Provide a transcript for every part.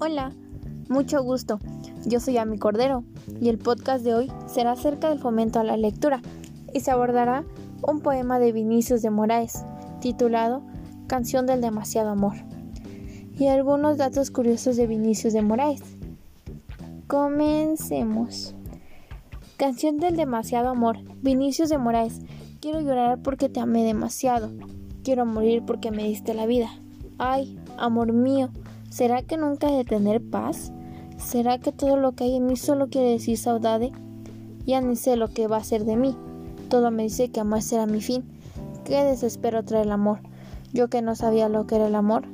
Hola, mucho gusto. Yo soy Ami Cordero y el podcast de hoy será acerca del fomento a la lectura y se abordará un poema de Vinicius de Moraes titulado Canción del demasiado amor y algunos datos curiosos de Vinicius de Moraes. Comencemos. Canción del demasiado amor. Vinicius de Moraes. Quiero llorar porque te amé demasiado. Quiero morir porque me diste la vida. Ay, amor mío, ¿será que nunca he de tener paz? ¿Será que todo lo que hay en mí solo quiere decir saudade? Ya ni sé lo que va a ser de mí. Todo me dice que amar será mi fin. Qué desespero trae el amor. Yo que no sabía lo que era el amor,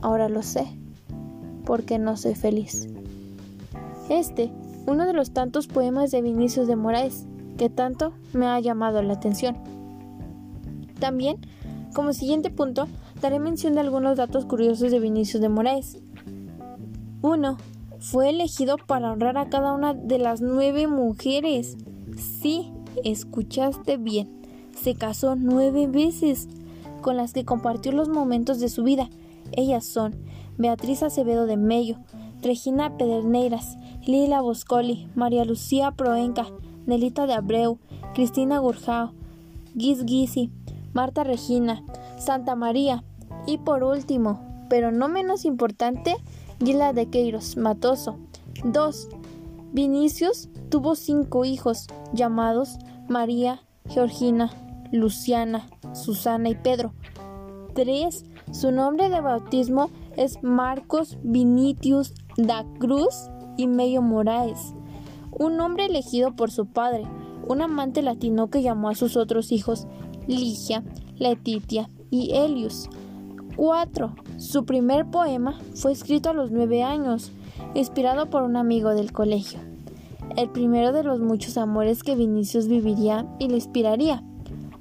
ahora lo sé. Porque no soy feliz. Este, uno de los tantos poemas de Vinicius de Moraes, que tanto me ha llamado la atención. También, como siguiente punto, daré mención de algunos datos curiosos de Vinicius de Moraes. 1. Fue elegido para honrar a cada una de las nueve mujeres. Sí, escuchaste bien. Se casó nueve veces, con las que compartió los momentos de su vida. Ellas son Beatriz Acevedo de Mello, Regina Pederneiras, Lila Boscoli, María Lucía Proenca, Nelita de Abreu, Cristina Gurjao, Giz Guisi, Marta Regina, Santa María y por último, pero no menos importante, Gila de Queiros Matoso. 2. Vinicius tuvo cinco hijos llamados María, Georgina, Luciana, Susana y Pedro. 3. Su nombre de bautismo es Marcos Vinicius da Cruz y Medio Moraes, un nombre elegido por su padre, un amante latino que llamó a sus otros hijos Ligia, Letitia y Helios. 4. Su primer poema fue escrito a los nueve años, inspirado por un amigo del colegio. El primero de los muchos amores que Vinicius viviría y le inspiraría.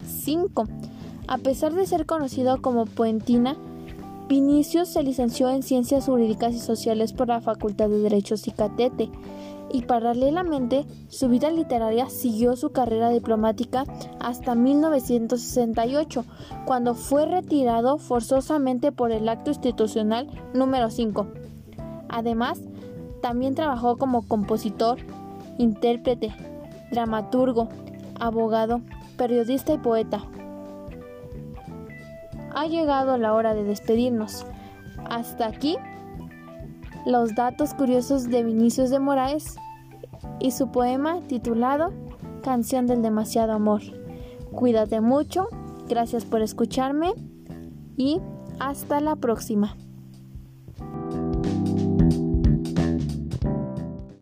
5. A pesar de ser conocido como Puentina, Vinicius se licenció en Ciencias Jurídicas y Sociales por la Facultad de Derechos y Catete y paralelamente su vida literaria siguió su carrera diplomática hasta 1968, cuando fue retirado forzosamente por el acto institucional número 5. Además, también trabajó como compositor, intérprete, dramaturgo, abogado, periodista y poeta. Ha llegado la hora de despedirnos. Hasta aquí los datos curiosos de Vinicius de Moraes y su poema titulado Canción del demasiado amor. Cuídate mucho, gracias por escucharme y hasta la próxima.